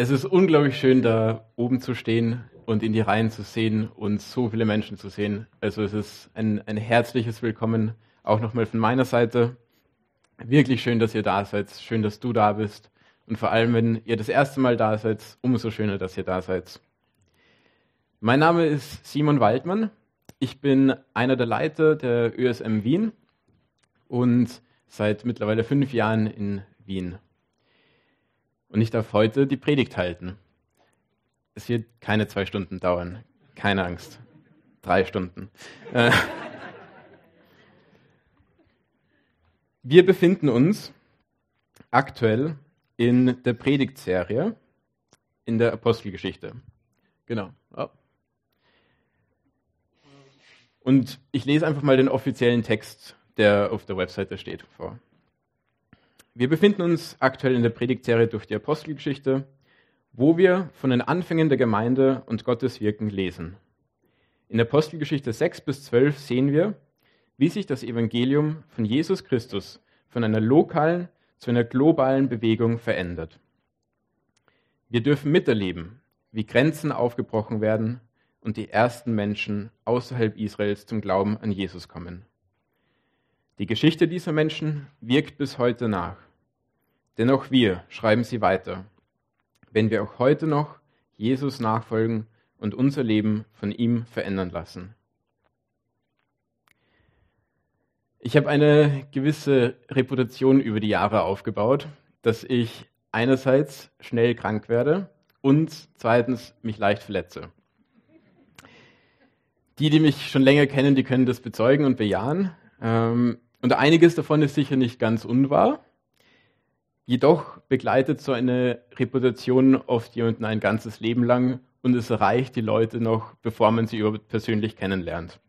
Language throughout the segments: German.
Es ist unglaublich schön, da oben zu stehen und in die Reihen zu sehen und so viele Menschen zu sehen. Also es ist ein, ein herzliches Willkommen auch nochmal von meiner Seite. Wirklich schön, dass ihr da seid. Schön, dass du da bist. Und vor allem, wenn ihr das erste Mal da seid, umso schöner, dass ihr da seid. Mein Name ist Simon Waldmann. Ich bin einer der Leiter der ÖSM Wien und seit mittlerweile fünf Jahren in Wien. Und ich darf heute die Predigt halten. Es wird keine zwei Stunden dauern. Keine Angst. Drei Stunden. Äh, wir befinden uns aktuell in der Predigtserie in der Apostelgeschichte. Genau. Und ich lese einfach mal den offiziellen Text, der auf der Webseite steht, vor. Wir befinden uns aktuell in der Predigtserie durch die Apostelgeschichte, wo wir von den Anfängen der Gemeinde und Gottes Wirken lesen. In Apostelgeschichte 6 bis 12 sehen wir, wie sich das Evangelium von Jesus Christus von einer lokalen zu einer globalen Bewegung verändert. Wir dürfen miterleben, wie Grenzen aufgebrochen werden und die ersten Menschen außerhalb Israels zum Glauben an Jesus kommen. Die Geschichte dieser Menschen wirkt bis heute nach. Denn auch wir schreiben sie weiter, wenn wir auch heute noch Jesus nachfolgen und unser Leben von ihm verändern lassen. Ich habe eine gewisse Reputation über die Jahre aufgebaut, dass ich einerseits schnell krank werde und zweitens mich leicht verletze. Die, die mich schon länger kennen, die können das bezeugen und bejahen. Ähm, und einiges davon ist sicher nicht ganz unwahr. Jedoch begleitet so eine Reputation oft jemanden ein ganzes Leben lang und es erreicht die Leute noch, bevor man sie überhaupt persönlich kennenlernt.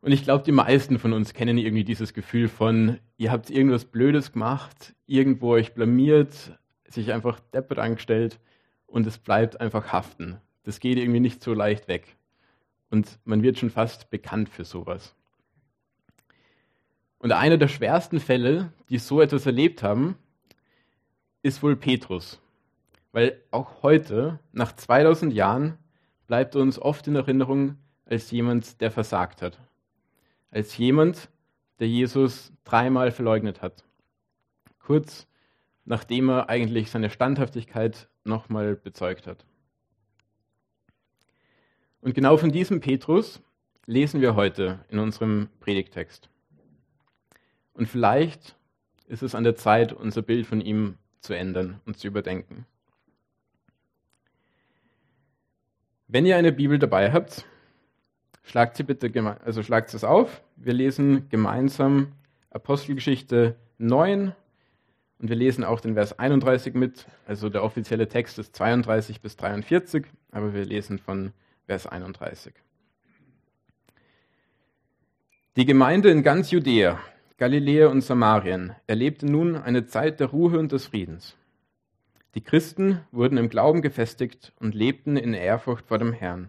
Und ich glaube, die meisten von uns kennen irgendwie dieses Gefühl von, ihr habt irgendwas Blödes gemacht, irgendwo euch blamiert, sich einfach deppert angestellt und es bleibt einfach haften. Das geht irgendwie nicht so leicht weg. Und man wird schon fast bekannt für sowas. Und einer der schwersten Fälle, die so etwas erlebt haben, ist wohl Petrus. Weil auch heute, nach 2000 Jahren, bleibt er uns oft in Erinnerung als jemand, der versagt hat. Als jemand, der Jesus dreimal verleugnet hat. Kurz nachdem er eigentlich seine Standhaftigkeit nochmal bezeugt hat. Und genau von diesem Petrus lesen wir heute in unserem Predigtext. Und vielleicht ist es an der Zeit, unser Bild von ihm zu ändern und zu überdenken. Wenn ihr eine Bibel dabei habt, schlagt sie bitte, also schlagt es auf. Wir lesen gemeinsam Apostelgeschichte 9 und wir lesen auch den Vers 31 mit. Also der offizielle Text ist 32 bis 43, aber wir lesen von Vers 31. Die Gemeinde in ganz Judäa Galiläa und Samarien erlebte nun eine Zeit der Ruhe und des Friedens. Die Christen wurden im Glauben gefestigt und lebten in Ehrfurcht vor dem Herrn.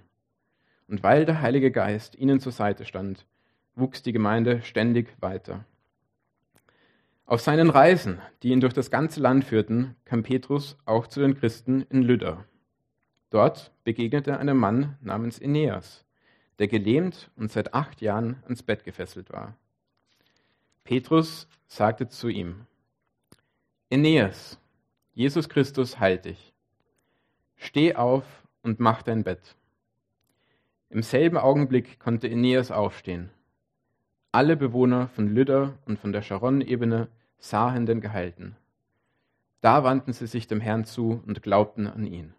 Und weil der Heilige Geist ihnen zur Seite stand, wuchs die Gemeinde ständig weiter. Auf seinen Reisen, die ihn durch das ganze Land führten, kam Petrus auch zu den Christen in Lydda. Dort begegnete er einem Mann namens Aeneas, der gelähmt und seit acht Jahren ans Bett gefesselt war. Petrus sagte zu ihm, Aeneas, Jesus Christus heilt dich. Steh auf und mach dein Bett. Im selben Augenblick konnte Aeneas aufstehen. Alle Bewohner von Lydda und von der Sharon-Ebene sahen den Geheilten. Da wandten sie sich dem Herrn zu und glaubten an ihn.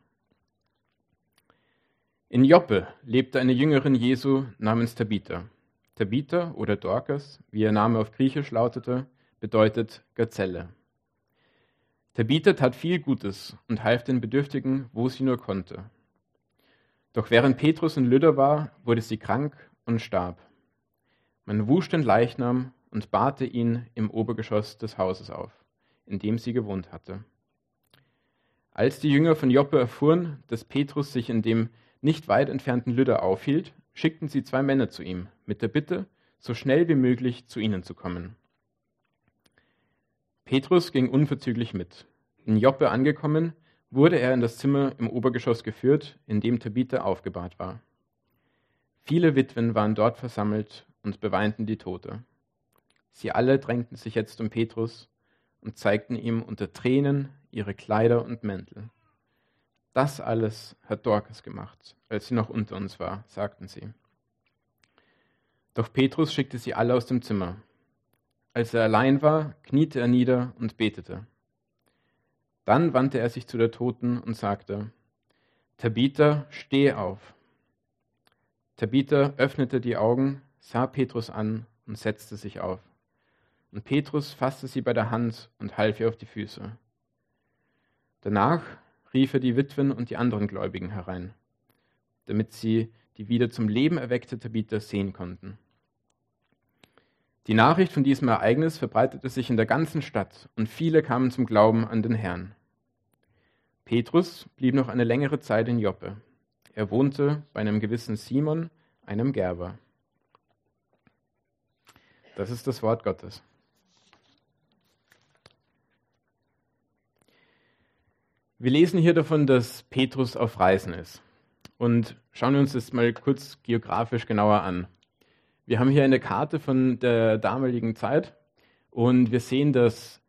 In Joppe lebte eine Jüngerin Jesu namens Tabitha. Tabitha oder Dorcas, wie ihr Name auf Griechisch lautete, bedeutet Gazelle. Tabitha tat viel Gutes und half den Bedürftigen, wo sie nur konnte. Doch während Petrus in Lydda war, wurde sie krank und starb. Man wusch den Leichnam und bahrte ihn im Obergeschoss des Hauses auf, in dem sie gewohnt hatte. Als die Jünger von Joppe erfuhren, dass Petrus sich in dem nicht weit entfernten Lydda aufhielt, schickten sie zwei Männer zu ihm, mit der Bitte, so schnell wie möglich zu ihnen zu kommen. Petrus ging unverzüglich mit. In Joppe angekommen, wurde er in das Zimmer im Obergeschoss geführt, in dem Tabitha aufgebahrt war. Viele Witwen waren dort versammelt und beweinten die Tote. Sie alle drängten sich jetzt um Petrus und zeigten ihm unter Tränen ihre Kleider und Mäntel. Das alles hat Dorcas gemacht, als sie noch unter uns war, sagten sie. Doch Petrus schickte sie alle aus dem Zimmer. Als er allein war, kniete er nieder und betete. Dann wandte er sich zu der Toten und sagte, Tabitha, steh auf. Tabitha öffnete die Augen, sah Petrus an und setzte sich auf. Und Petrus fasste sie bei der Hand und half ihr auf die Füße. Danach rief er die Witwen und die anderen Gläubigen herein, damit sie die wieder zum Leben erweckte Tabitha sehen konnten. Die Nachricht von diesem Ereignis verbreitete sich in der ganzen Stadt und viele kamen zum Glauben an den Herrn. Petrus blieb noch eine längere Zeit in Joppe. Er wohnte bei einem gewissen Simon, einem Gerber. Das ist das Wort Gottes. Wir lesen hier davon, dass Petrus auf Reisen ist. Und schauen wir uns das mal kurz geografisch genauer an. Wir haben hier eine Karte von der damaligen Zeit und wir sehen, dass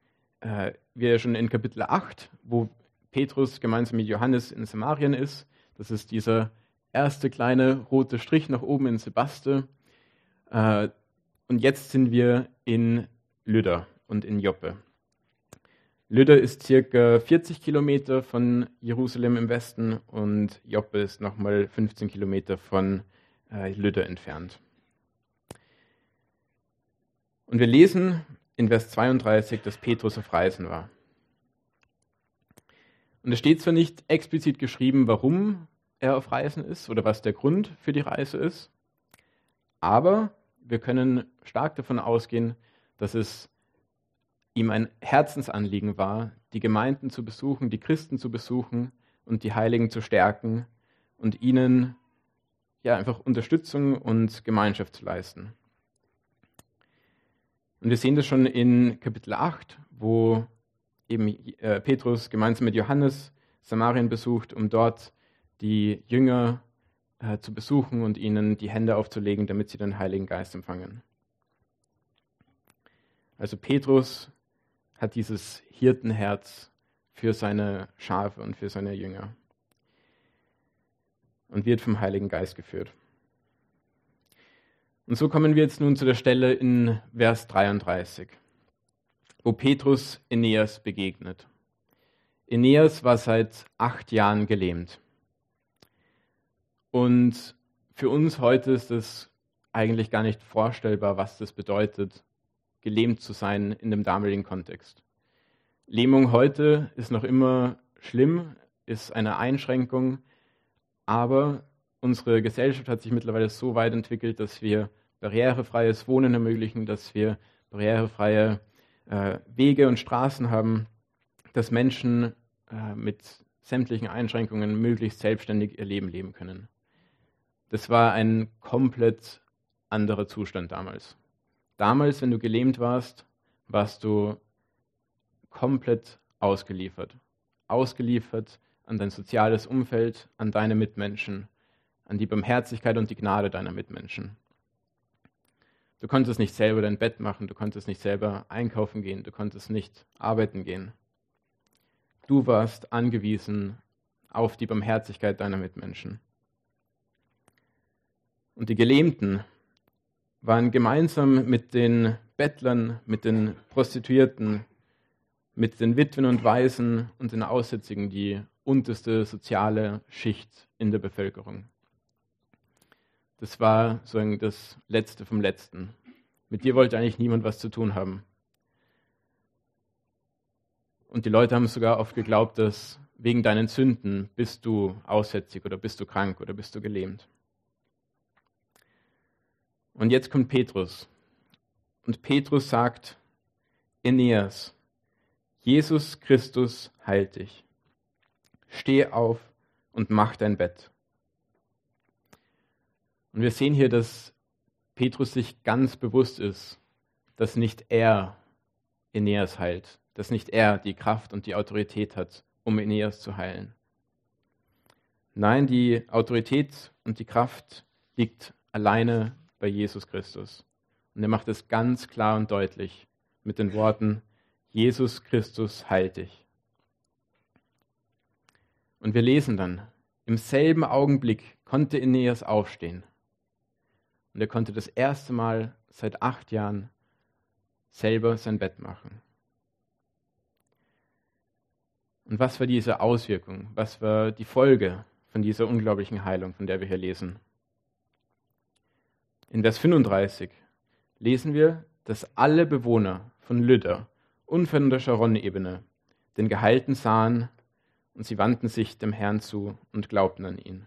äh, wir schon in Kapitel 8, wo Petrus gemeinsam mit Johannes in Samarien ist. Das ist dieser erste kleine rote Strich nach oben in Sebaste. Äh, und jetzt sind wir in Lydda und in Joppe. Lydda ist circa 40 Kilometer von Jerusalem im Westen und Joppe ist nochmal 15 Kilometer von äh, Lydda entfernt. Und wir lesen in Vers 32, dass Petrus auf Reisen war. Und es steht zwar nicht explizit geschrieben, warum er auf Reisen ist oder was der Grund für die Reise ist, aber wir können stark davon ausgehen, dass es ihm ein Herzensanliegen war, die Gemeinden zu besuchen, die Christen zu besuchen und die Heiligen zu stärken und ihnen ja einfach Unterstützung und Gemeinschaft zu leisten. Und wir sehen das schon in Kapitel 8, wo eben äh, Petrus gemeinsam mit Johannes Samarien besucht, um dort die Jünger äh, zu besuchen und ihnen die Hände aufzulegen, damit sie den Heiligen Geist empfangen. Also Petrus hat dieses Hirtenherz für seine Schafe und für seine Jünger und wird vom Heiligen Geist geführt. Und so kommen wir jetzt nun zu der Stelle in Vers 33 wo Petrus Aeneas begegnet. Aeneas war seit acht Jahren gelähmt. Und für uns heute ist es eigentlich gar nicht vorstellbar, was das bedeutet, gelähmt zu sein in dem damaligen Kontext. Lähmung heute ist noch immer schlimm, ist eine Einschränkung, aber unsere Gesellschaft hat sich mittlerweile so weit entwickelt, dass wir barrierefreies Wohnen ermöglichen, dass wir barrierefreie äh, Wege und Straßen haben, dass Menschen äh, mit sämtlichen Einschränkungen möglichst selbstständig ihr Leben leben können. Das war ein komplett anderer Zustand damals. Damals, wenn du gelähmt warst, warst du komplett ausgeliefert. Ausgeliefert an dein soziales Umfeld, an deine Mitmenschen, an die Barmherzigkeit und die Gnade deiner Mitmenschen. Du konntest nicht selber dein Bett machen, du konntest nicht selber einkaufen gehen, du konntest nicht arbeiten gehen. Du warst angewiesen auf die Barmherzigkeit deiner Mitmenschen. Und die Gelähmten waren gemeinsam mit den Bettlern, mit den Prostituierten, mit den Witwen und Waisen und den Aussätzigen die unterste soziale Schicht in der Bevölkerung. Das war sozusagen das Letzte vom Letzten. Mit dir wollte eigentlich niemand was zu tun haben. Und die Leute haben sogar oft geglaubt, dass wegen deinen Sünden bist du aussätzig oder bist du krank oder bist du gelähmt. Und jetzt kommt Petrus. Und Petrus sagt, Aeneas, Jesus Christus heilt dich. Steh auf und mach dein Bett. Und wir sehen hier, dass Petrus sich ganz bewusst ist, dass nicht er Aeneas heilt, dass nicht er die Kraft und die Autorität hat, um Aeneas zu heilen. Nein, die Autorität und die Kraft liegt alleine bei Jesus Christus. Und er macht es ganz klar und deutlich mit den Worten, Jesus Christus heilt dich. Und wir lesen dann, im selben Augenblick konnte Aeneas aufstehen. Und er konnte das erste Mal seit acht Jahren selber sein Bett machen. Und was war diese Auswirkung? Was war die Folge von dieser unglaublichen Heilung, von der wir hier lesen? In Vers 35 lesen wir, dass alle Bewohner von Lydda und von der Sharon-Ebene den Geheilten sahen und sie wandten sich dem Herrn zu und glaubten an ihn.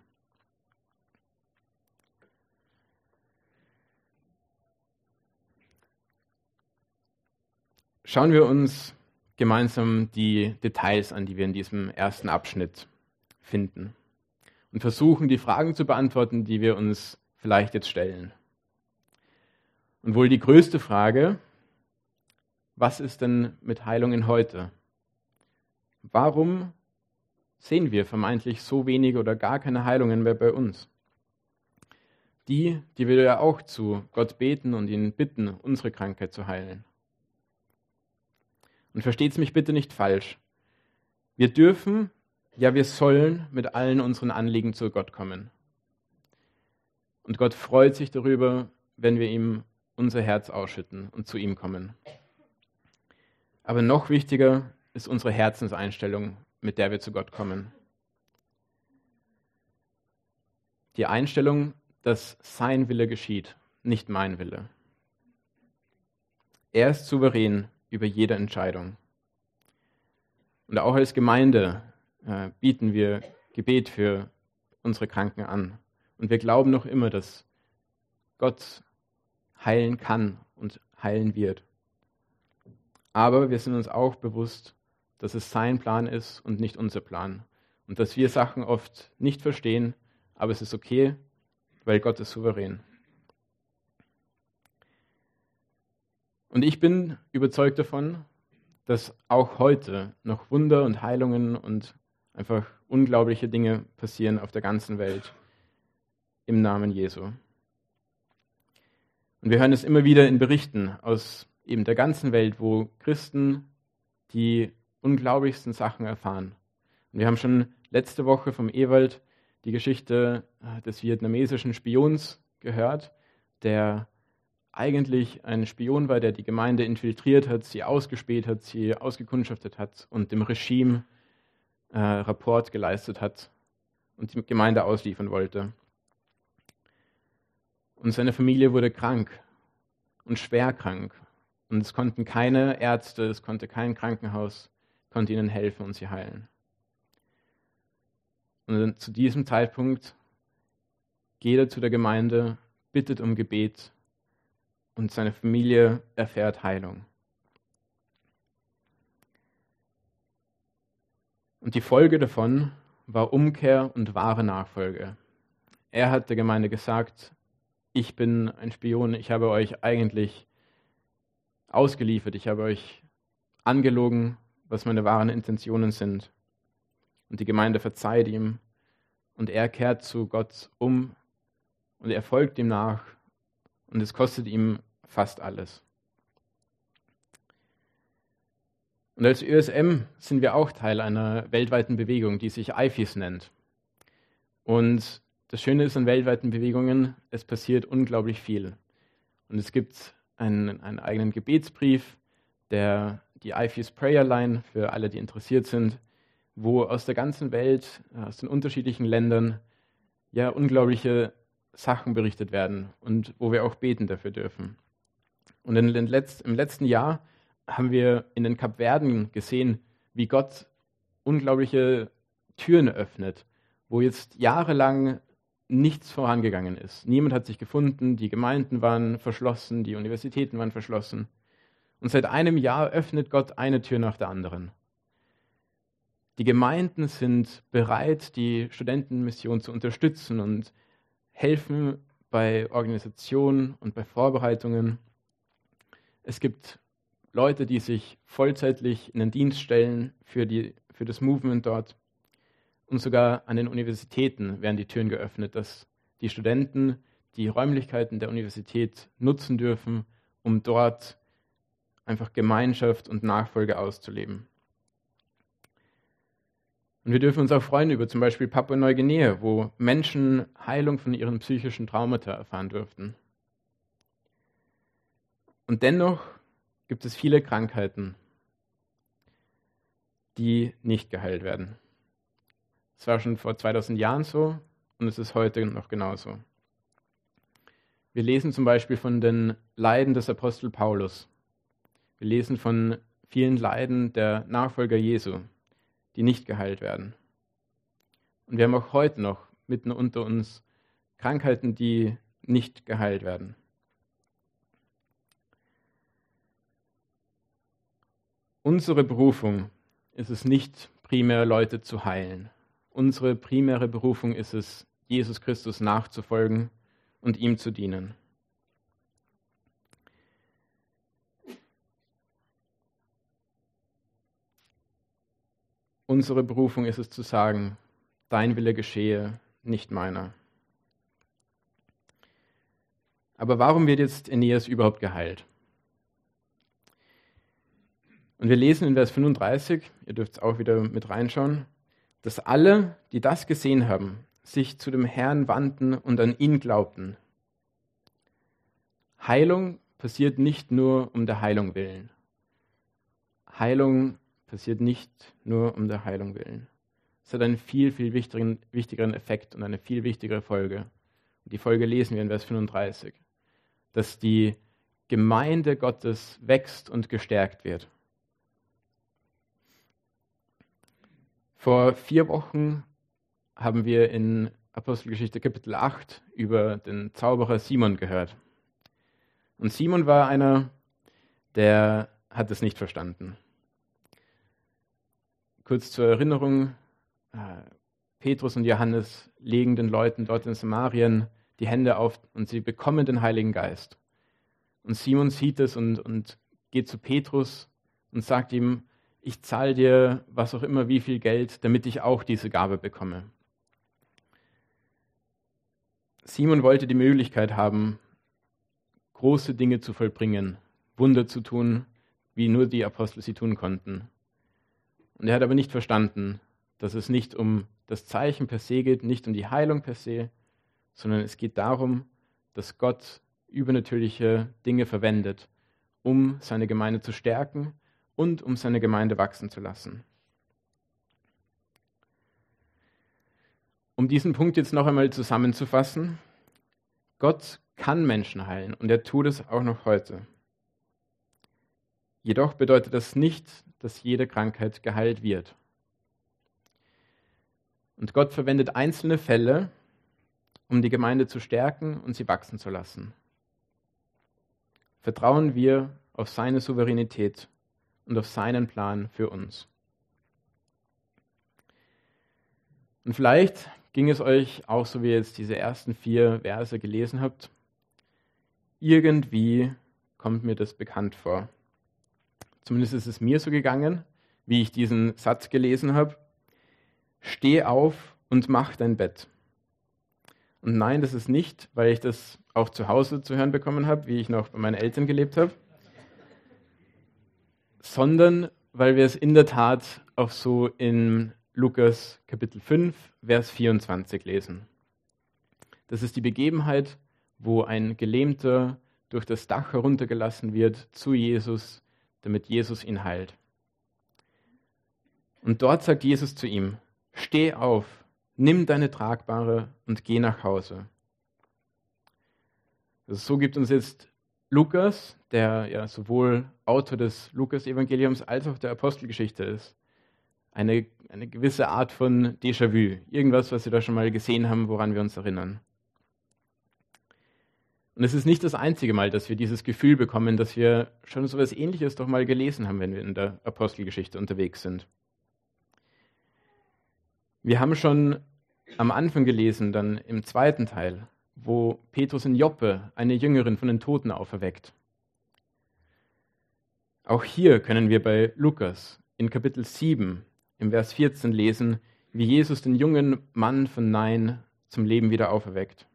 Schauen wir uns gemeinsam die Details an, die wir in diesem ersten Abschnitt finden und versuchen, die Fragen zu beantworten, die wir uns vielleicht jetzt stellen. Und wohl die größte Frage, was ist denn mit Heilungen heute? Warum sehen wir vermeintlich so wenige oder gar keine Heilungen mehr bei uns? Die, die wir ja auch zu Gott beten und ihn bitten, unsere Krankheit zu heilen. Und versteht es mich bitte nicht falsch. Wir dürfen, ja wir sollen mit allen unseren Anliegen zu Gott kommen. Und Gott freut sich darüber, wenn wir ihm unser Herz ausschütten und zu ihm kommen. Aber noch wichtiger ist unsere Herzenseinstellung, mit der wir zu Gott kommen. Die Einstellung, dass sein Wille geschieht, nicht mein Wille. Er ist souverän über jede Entscheidung. Und auch als Gemeinde äh, bieten wir Gebet für unsere Kranken an. Und wir glauben noch immer, dass Gott heilen kann und heilen wird. Aber wir sind uns auch bewusst, dass es sein Plan ist und nicht unser Plan. Und dass wir Sachen oft nicht verstehen, aber es ist okay, weil Gott ist souverän. Und ich bin überzeugt davon, dass auch heute noch Wunder und Heilungen und einfach unglaubliche Dinge passieren auf der ganzen Welt im Namen Jesu. Und wir hören es immer wieder in Berichten aus eben der ganzen Welt, wo Christen die unglaublichsten Sachen erfahren. Und wir haben schon letzte Woche vom Ewald die Geschichte äh, des vietnamesischen Spions gehört, der eigentlich ein Spion war, der die Gemeinde infiltriert hat, sie ausgespäht hat, sie ausgekundschaftet hat und dem Regime äh, Rapport geleistet hat und die Gemeinde ausliefern wollte. Und seine Familie wurde krank und schwer krank. Und es konnten keine Ärzte, es konnte kein Krankenhaus, konnte ihnen helfen und sie heilen. Und zu diesem Zeitpunkt geht er zu der Gemeinde, bittet um Gebet und seine Familie erfährt Heilung. Und die Folge davon war Umkehr und wahre Nachfolge. Er hat der Gemeinde gesagt, ich bin ein Spion, ich habe euch eigentlich ausgeliefert, ich habe euch angelogen, was meine wahren Intentionen sind. Und die Gemeinde verzeiht ihm und er kehrt zu Gott um und er folgt ihm nach und es kostet ihm fast alles. Und als ÖSM sind wir auch Teil einer weltweiten Bewegung, die sich IFIS nennt. Und das Schöne ist an weltweiten Bewegungen, es passiert unglaublich viel. Und es gibt einen, einen eigenen Gebetsbrief, der die IFIS Prayer Line für alle, die interessiert sind, wo aus der ganzen Welt, aus den unterschiedlichen Ländern, ja unglaubliche Sachen berichtet werden und wo wir auch beten dafür dürfen. Und in den Letz-, im letzten Jahr haben wir in den Kapverden gesehen, wie Gott unglaubliche Türen öffnet, wo jetzt jahrelang nichts vorangegangen ist. Niemand hat sich gefunden, die Gemeinden waren verschlossen, die Universitäten waren verschlossen. Und seit einem Jahr öffnet Gott eine Tür nach der anderen. Die Gemeinden sind bereit, die Studentenmission zu unterstützen und helfen bei Organisation und bei Vorbereitungen. Es gibt Leute, die sich vollzeitlich in den Dienst stellen für, die, für das Movement dort. Und sogar an den Universitäten werden die Türen geöffnet, dass die Studenten die Räumlichkeiten der Universität nutzen dürfen, um dort einfach Gemeinschaft und Nachfolge auszuleben. Und wir dürfen uns auch freuen über zum Beispiel Papua-Neuguinea, wo Menschen Heilung von ihren psychischen Traumata erfahren durften. Und dennoch gibt es viele Krankheiten, die nicht geheilt werden. Es war schon vor 2000 Jahren so und es ist heute noch genauso. Wir lesen zum Beispiel von den Leiden des Apostel Paulus. Wir lesen von vielen Leiden der Nachfolger Jesu, die nicht geheilt werden. Und wir haben auch heute noch mitten unter uns Krankheiten, die nicht geheilt werden. Unsere Berufung ist es nicht primär Leute zu heilen. Unsere primäre Berufung ist es, Jesus Christus nachzufolgen und ihm zu dienen. Unsere Berufung ist es zu sagen, dein Wille geschehe, nicht meiner. Aber warum wird jetzt Aeneas überhaupt geheilt? Und wir lesen in Vers 35, ihr dürft es auch wieder mit reinschauen, dass alle, die das gesehen haben, sich zu dem Herrn wandten und an ihn glaubten. Heilung passiert nicht nur um der Heilung willen. Heilung passiert nicht nur um der Heilung willen. Es hat einen viel, viel wichtigeren, wichtigeren Effekt und eine viel wichtigere Folge. Und die Folge lesen wir in Vers 35, dass die Gemeinde Gottes wächst und gestärkt wird. Vor vier Wochen haben wir in Apostelgeschichte Kapitel 8 über den Zauberer Simon gehört. Und Simon war einer, der hat es nicht verstanden. Kurz zur Erinnerung, äh, Petrus und Johannes legen den Leuten dort in Samarien die Hände auf und sie bekommen den Heiligen Geist. Und Simon sieht es und, und geht zu Petrus und sagt ihm, ich zahle dir was auch immer, wie viel Geld, damit ich auch diese Gabe bekomme. Simon wollte die Möglichkeit haben, große Dinge zu vollbringen, Wunder zu tun, wie nur die Apostel sie tun konnten. Und er hat aber nicht verstanden, dass es nicht um das Zeichen per se geht, nicht um die Heilung per se, sondern es geht darum, dass Gott übernatürliche Dinge verwendet, um seine Gemeinde zu stärken und um seine Gemeinde wachsen zu lassen. Um diesen Punkt jetzt noch einmal zusammenzufassen, Gott kann Menschen heilen und er tut es auch noch heute. Jedoch bedeutet das nicht, dass jede Krankheit geheilt wird. Und Gott verwendet einzelne Fälle, um die Gemeinde zu stärken und sie wachsen zu lassen. Vertrauen wir auf seine Souveränität und auf seinen Plan für uns. Und vielleicht ging es euch auch so, wie ihr jetzt diese ersten vier Verse gelesen habt. Irgendwie kommt mir das bekannt vor. Zumindest ist es mir so gegangen, wie ich diesen Satz gelesen habe. Steh auf und mach dein Bett. Und nein, das ist nicht, weil ich das auch zu Hause zu hören bekommen habe, wie ich noch bei meinen Eltern gelebt habe, sondern weil wir es in der Tat auch so in Lukas Kapitel 5, Vers 24 lesen. Das ist die Begebenheit, wo ein Gelähmter durch das Dach heruntergelassen wird zu Jesus, damit Jesus ihn heilt. Und dort sagt Jesus zu ihm, steh auf, nimm deine Tragbare und geh nach Hause. Also so gibt uns jetzt Lukas, der ja sowohl Autor des Lukas-Evangeliums als auch der Apostelgeschichte ist, eine, eine gewisse Art von Déjà-vu. Irgendwas, was wir da schon mal gesehen haben, woran wir uns erinnern. Und es ist nicht das einzige Mal, dass wir dieses Gefühl bekommen, dass wir schon so etwas Ähnliches doch mal gelesen haben, wenn wir in der Apostelgeschichte unterwegs sind. Wir haben schon am Anfang gelesen, dann im zweiten Teil, wo Petrus in Joppe eine Jüngerin von den Toten auferweckt. Auch hier können wir bei Lukas in Kapitel 7 im Vers 14 lesen, wie Jesus den jungen Mann von Nein zum Leben wieder auferweckt.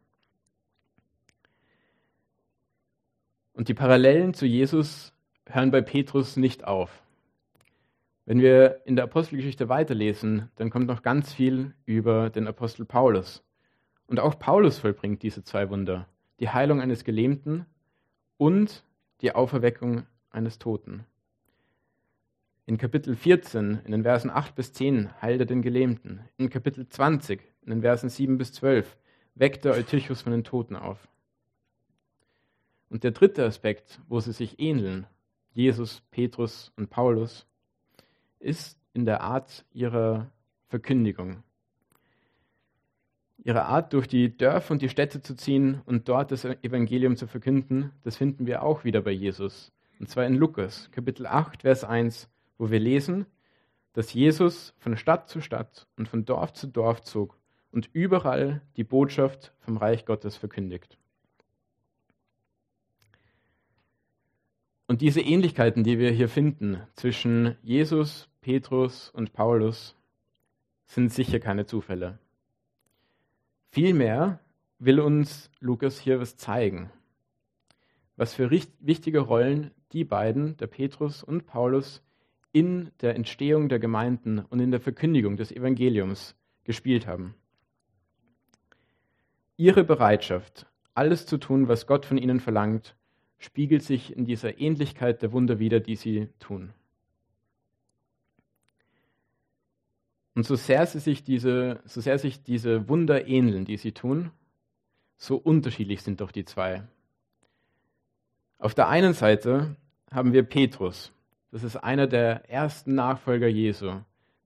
Und die Parallelen zu Jesus hören bei Petrus nicht auf. Wenn wir in der Apostelgeschichte weiterlesen, dann kommt noch ganz viel über den Apostel Paulus. Und auch Paulus vollbringt diese zwei Wunder, die Heilung eines Gelähmten und die Auferweckung eines Toten. In Kapitel 14, in den Versen 8 bis 10, heilt er den Gelähmten. In Kapitel 20, in den Versen 7 bis 12, weckt er Eutychus von den Toten auf. Und der dritte Aspekt, wo sie sich ähneln, Jesus, Petrus und Paulus, ist in der Art ihrer Verkündigung. Ihre Art, durch die Dörfer und die Städte zu ziehen und dort das Evangelium zu verkünden, das finden wir auch wieder bei Jesus. Und zwar in Lukas, Kapitel 8, Vers 1, wo wir lesen, dass Jesus von Stadt zu Stadt und von Dorf zu Dorf zog und überall die Botschaft vom Reich Gottes verkündigt. Und diese Ähnlichkeiten, die wir hier finden zwischen Jesus, Petrus und Paulus, sind sicher keine Zufälle. Vielmehr will uns Lukas hier was zeigen, was für wichtige Rollen die beiden, der Petrus und Paulus, in der Entstehung der Gemeinden und in der Verkündigung des Evangeliums gespielt haben. Ihre Bereitschaft, alles zu tun, was Gott von ihnen verlangt, spiegelt sich in dieser Ähnlichkeit der Wunder wider, die sie tun. Und so sehr, sie sich diese, so sehr sich diese Wunder ähneln, die sie tun, so unterschiedlich sind doch die zwei. Auf der einen Seite haben wir Petrus. Das ist einer der ersten Nachfolger Jesu,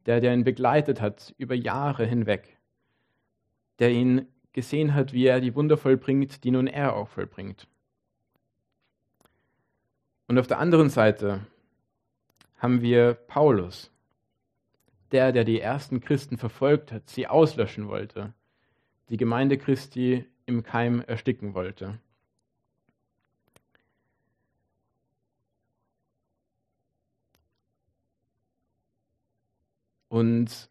der, der ihn begleitet hat über Jahre hinweg, der ihn gesehen hat, wie er die Wunder vollbringt, die nun er auch vollbringt. Und auf der anderen Seite haben wir Paulus, der, der die ersten Christen verfolgt hat, sie auslöschen wollte, die Gemeinde Christi im Keim ersticken wollte. Und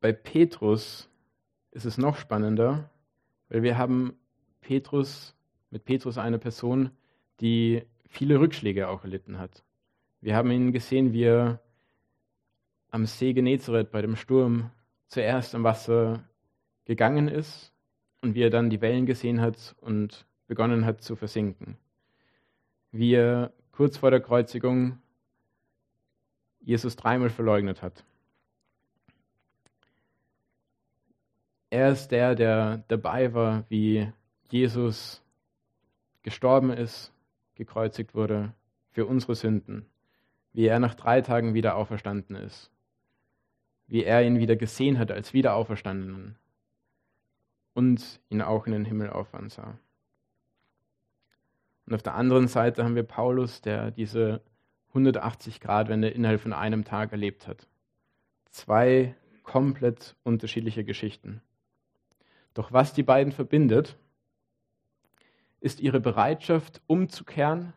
bei Petrus ist es noch spannender, weil wir haben Petrus, mit Petrus eine Person, die viele Rückschläge auch erlitten hat. Wir haben ihn gesehen, wie er am See Genezareth bei dem Sturm zuerst am Wasser gegangen ist und wie er dann die Wellen gesehen hat und begonnen hat zu versinken. Wie er kurz vor der Kreuzigung Jesus dreimal verleugnet hat. Er ist der, der dabei war, wie Jesus gestorben ist gekreuzigt wurde für unsere Sünden, wie er nach drei Tagen wieder auferstanden ist, wie er ihn wieder gesehen hat als Wiederauferstandenen und ihn auch in den Himmel auffahren sah. Und auf der anderen Seite haben wir Paulus, der diese 180-Grad-Wende innerhalb von einem Tag erlebt hat. Zwei komplett unterschiedliche Geschichten. Doch was die beiden verbindet, ist ihre Bereitschaft, umzukehren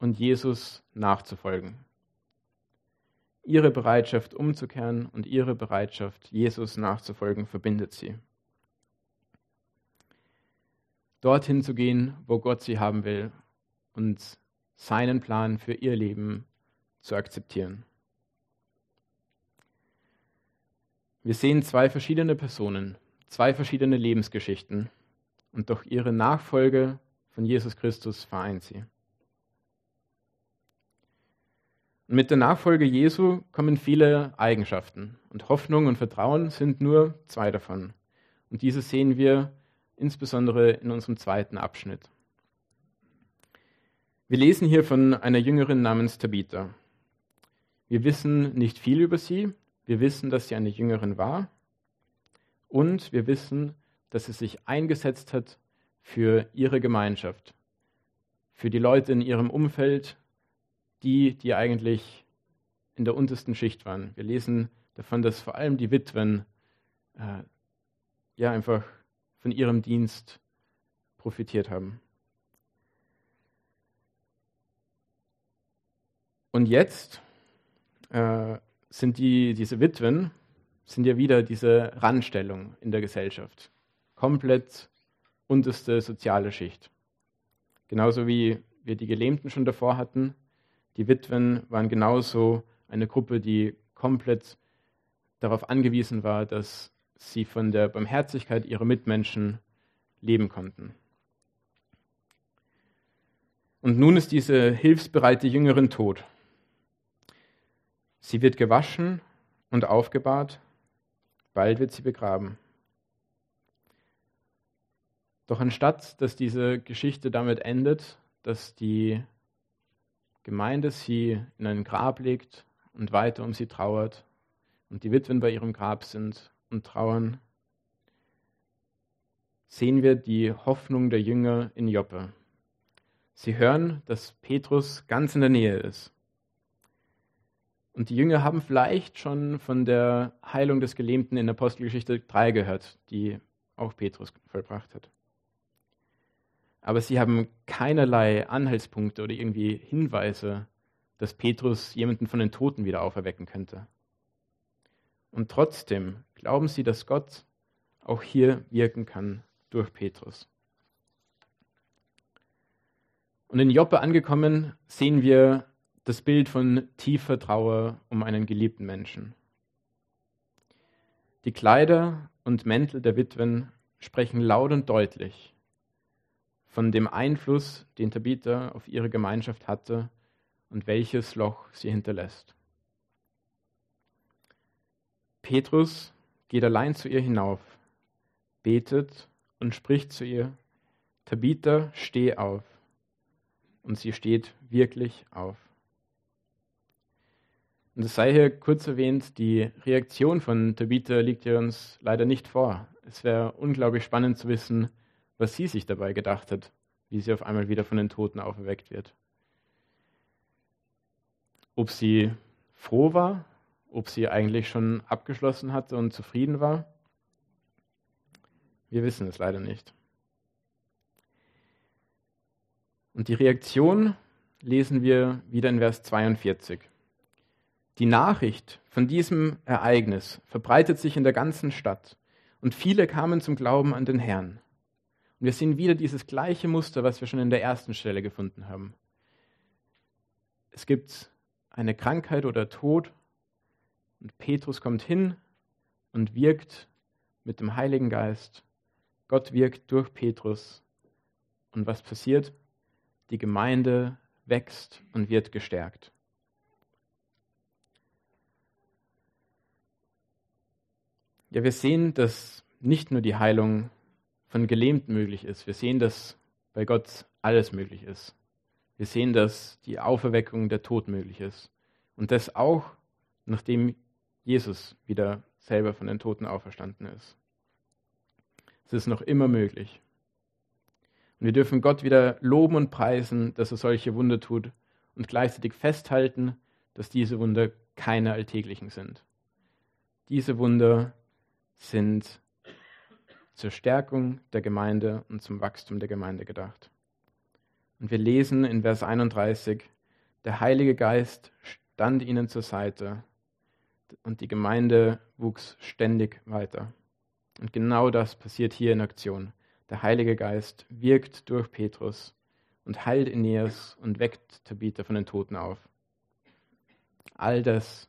und Jesus nachzufolgen. Ihre Bereitschaft, umzukehren und ihre Bereitschaft, Jesus nachzufolgen, verbindet sie. Dorthin zu gehen, wo Gott sie haben will und seinen Plan für ihr Leben zu akzeptieren. Wir sehen zwei verschiedene Personen, zwei verschiedene Lebensgeschichten und doch ihre Nachfolge von Jesus Christus vereint sie. Und mit der Nachfolge Jesu kommen viele Eigenschaften und Hoffnung und Vertrauen sind nur zwei davon. Und diese sehen wir insbesondere in unserem zweiten Abschnitt. Wir lesen hier von einer Jüngerin namens Tabitha. Wir wissen nicht viel über sie. Wir wissen, dass sie eine Jüngerin war. Und wir wissen, dass sie sich eingesetzt hat für ihre Gemeinschaft, für die Leute in ihrem Umfeld, die, die eigentlich in der untersten Schicht waren. Wir lesen davon, dass vor allem die Witwen äh, ja einfach von ihrem Dienst profitiert haben. Und jetzt äh, sind die, diese Witwen, sind ja wieder diese Randstellung in der Gesellschaft. Komplett unterste soziale Schicht. Genauso wie wir die Gelähmten schon davor hatten. Die Witwen waren genauso eine Gruppe, die komplett darauf angewiesen war, dass sie von der Barmherzigkeit ihrer Mitmenschen leben konnten. Und nun ist diese hilfsbereite Jüngerin tot. Sie wird gewaschen und aufgebahrt, bald wird sie begraben. Doch anstatt dass diese Geschichte damit endet, dass die Gemeinde sie in ein Grab legt und weiter um sie trauert und die Witwen bei ihrem Grab sind und trauern, sehen wir die Hoffnung der Jünger in Joppe. Sie hören, dass Petrus ganz in der Nähe ist. Und die Jünger haben vielleicht schon von der Heilung des Gelähmten in Apostelgeschichte 3 gehört, die auch Petrus vollbracht hat. Aber sie haben keinerlei Anhaltspunkte oder irgendwie Hinweise, dass Petrus jemanden von den Toten wieder auferwecken könnte. Und trotzdem glauben sie, dass Gott auch hier wirken kann durch Petrus. Und in Joppe angekommen sehen wir das Bild von tiefer Trauer um einen geliebten Menschen. Die Kleider und Mäntel der Witwen sprechen laut und deutlich von dem Einfluss, den Tabitha auf ihre Gemeinschaft hatte und welches Loch sie hinterlässt. Petrus geht allein zu ihr hinauf, betet und spricht zu ihr, Tabitha, steh auf. Und sie steht wirklich auf. Und es sei hier kurz erwähnt, die Reaktion von Tabitha liegt ja uns leider nicht vor. Es wäre unglaublich spannend zu wissen, was sie sich dabei gedacht hat, wie sie auf einmal wieder von den Toten auferweckt wird. Ob sie froh war, ob sie eigentlich schon abgeschlossen hatte und zufrieden war, wir wissen es leider nicht. Und die Reaktion lesen wir wieder in Vers 42. Die Nachricht von diesem Ereignis verbreitet sich in der ganzen Stadt und viele kamen zum Glauben an den Herrn. Und wir sehen wieder dieses gleiche Muster, was wir schon in der ersten Stelle gefunden haben. Es gibt eine Krankheit oder Tod und Petrus kommt hin und wirkt mit dem Heiligen Geist Gott wirkt durch Petrus. Und was passiert? Die Gemeinde wächst und wird gestärkt. Ja, wir sehen, dass nicht nur die Heilung von Gelähmten möglich ist. Wir sehen, dass bei Gott alles möglich ist. Wir sehen, dass die Auferweckung der Tod möglich ist. Und das auch, nachdem Jesus wieder selber von den Toten auferstanden ist. Es ist noch immer möglich. Und wir dürfen Gott wieder loben und preisen, dass er solche Wunder tut und gleichzeitig festhalten, dass diese Wunder keine alltäglichen sind. Diese Wunder sind zur Stärkung der Gemeinde und zum Wachstum der Gemeinde gedacht. Und wir lesen in Vers 31, der Heilige Geist stand ihnen zur Seite und die Gemeinde wuchs ständig weiter. Und genau das passiert hier in Aktion. Der Heilige Geist wirkt durch Petrus und heilt Aeneas und weckt Tabitha von den Toten auf. All das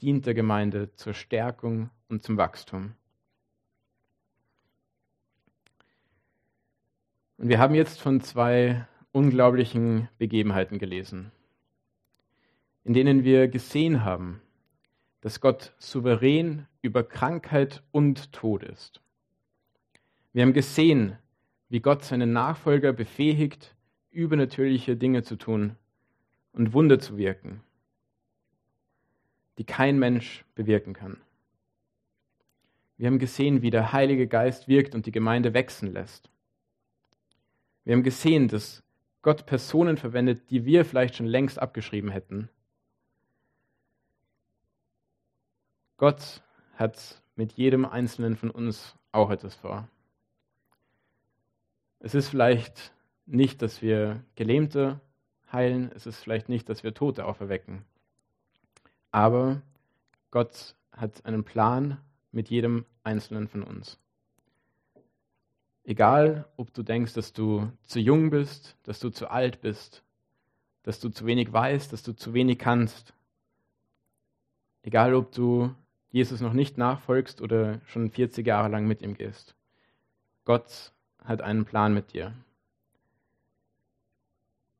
dient der Gemeinde zur Stärkung und zum Wachstum. Und wir haben jetzt von zwei unglaublichen Begebenheiten gelesen, in denen wir gesehen haben, dass Gott souverän über Krankheit und Tod ist. Wir haben gesehen, wie Gott seinen Nachfolger befähigt, übernatürliche Dinge zu tun und Wunder zu wirken, die kein Mensch bewirken kann. Wir haben gesehen, wie der Heilige Geist wirkt und die Gemeinde wachsen lässt. Wir haben gesehen, dass Gott Personen verwendet, die wir vielleicht schon längst abgeschrieben hätten, Gott hat mit jedem Einzelnen von uns auch etwas vor. Es ist vielleicht nicht, dass wir Gelähmte heilen, es ist vielleicht nicht, dass wir Tote auferwecken. Aber Gott hat einen Plan mit jedem Einzelnen von uns. Egal, ob du denkst, dass du zu jung bist, dass du zu alt bist, dass du zu wenig weißt, dass du zu wenig kannst. Egal, ob du Jesus noch nicht nachfolgst oder schon 40 Jahre lang mit ihm gehst. Gott hat einen Plan mit dir.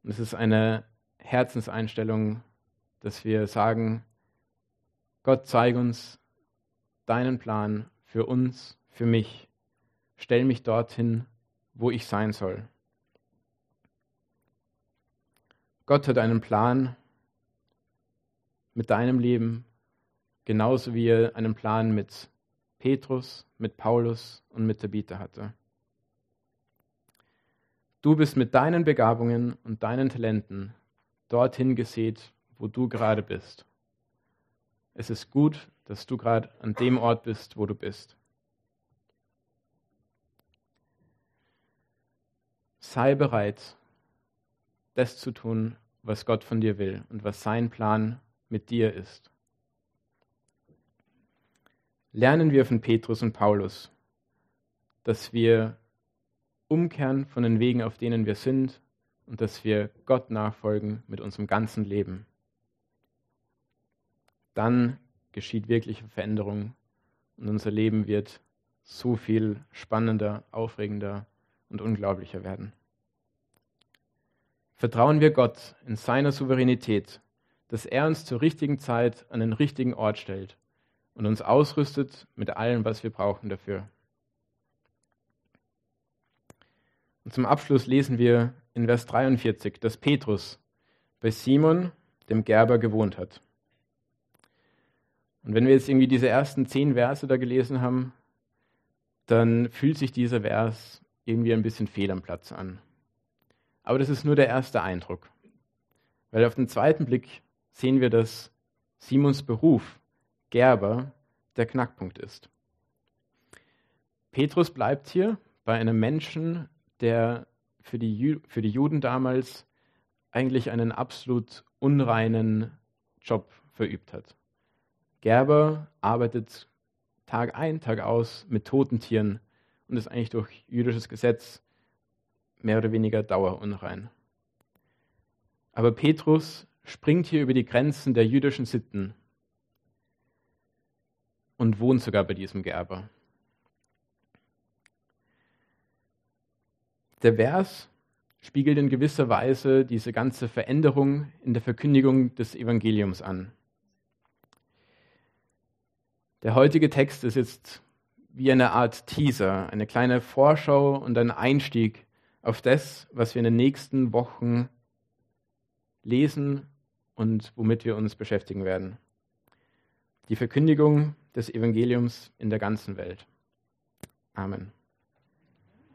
Und es ist eine Herzenseinstellung, dass wir sagen, Gott, zeig uns deinen Plan für uns, für mich. Stell mich dorthin, wo ich sein soll. Gott hat einen Plan mit deinem Leben, genauso wie er einen Plan mit Petrus, mit Paulus und mit Tabitha hatte. Du bist mit deinen Begabungen und deinen Talenten dorthin gesät, wo du gerade bist. Es ist gut, dass du gerade an dem Ort bist, wo du bist. Sei bereit, das zu tun, was Gott von dir will und was sein Plan mit dir ist. Lernen wir von Petrus und Paulus, dass wir umkehren von den Wegen, auf denen wir sind und dass wir Gott nachfolgen mit unserem ganzen Leben. Dann geschieht wirkliche Veränderung und unser Leben wird so viel spannender, aufregender und unglaublicher werden. Vertrauen wir Gott in seiner Souveränität, dass er uns zur richtigen Zeit an den richtigen Ort stellt und uns ausrüstet mit allem, was wir brauchen dafür. Und zum Abschluss lesen wir in Vers 43, dass Petrus bei Simon, dem Gerber, gewohnt hat. Und wenn wir jetzt irgendwie diese ersten zehn Verse da gelesen haben, dann fühlt sich dieser Vers irgendwie ein bisschen fehl am Platz an. Aber das ist nur der erste Eindruck. Weil auf den zweiten Blick sehen wir, dass Simons Beruf, Gerber, der Knackpunkt ist. Petrus bleibt hier bei einem Menschen, der für die, für die Juden damals eigentlich einen absolut unreinen Job verübt hat. Gerber arbeitet Tag ein, Tag aus mit toten Tieren und ist eigentlich durch jüdisches Gesetz mehr oder weniger dauerunrein. Aber Petrus springt hier über die Grenzen der jüdischen Sitten und wohnt sogar bei diesem Gerber. Der Vers spiegelt in gewisser Weise diese ganze Veränderung in der Verkündigung des Evangeliums an. Der heutige Text ist jetzt wie eine Art Teaser, eine kleine Vorschau und ein Einstieg auf das, was wir in den nächsten Wochen lesen und womit wir uns beschäftigen werden. Die Verkündigung des Evangeliums in der ganzen Welt. Amen.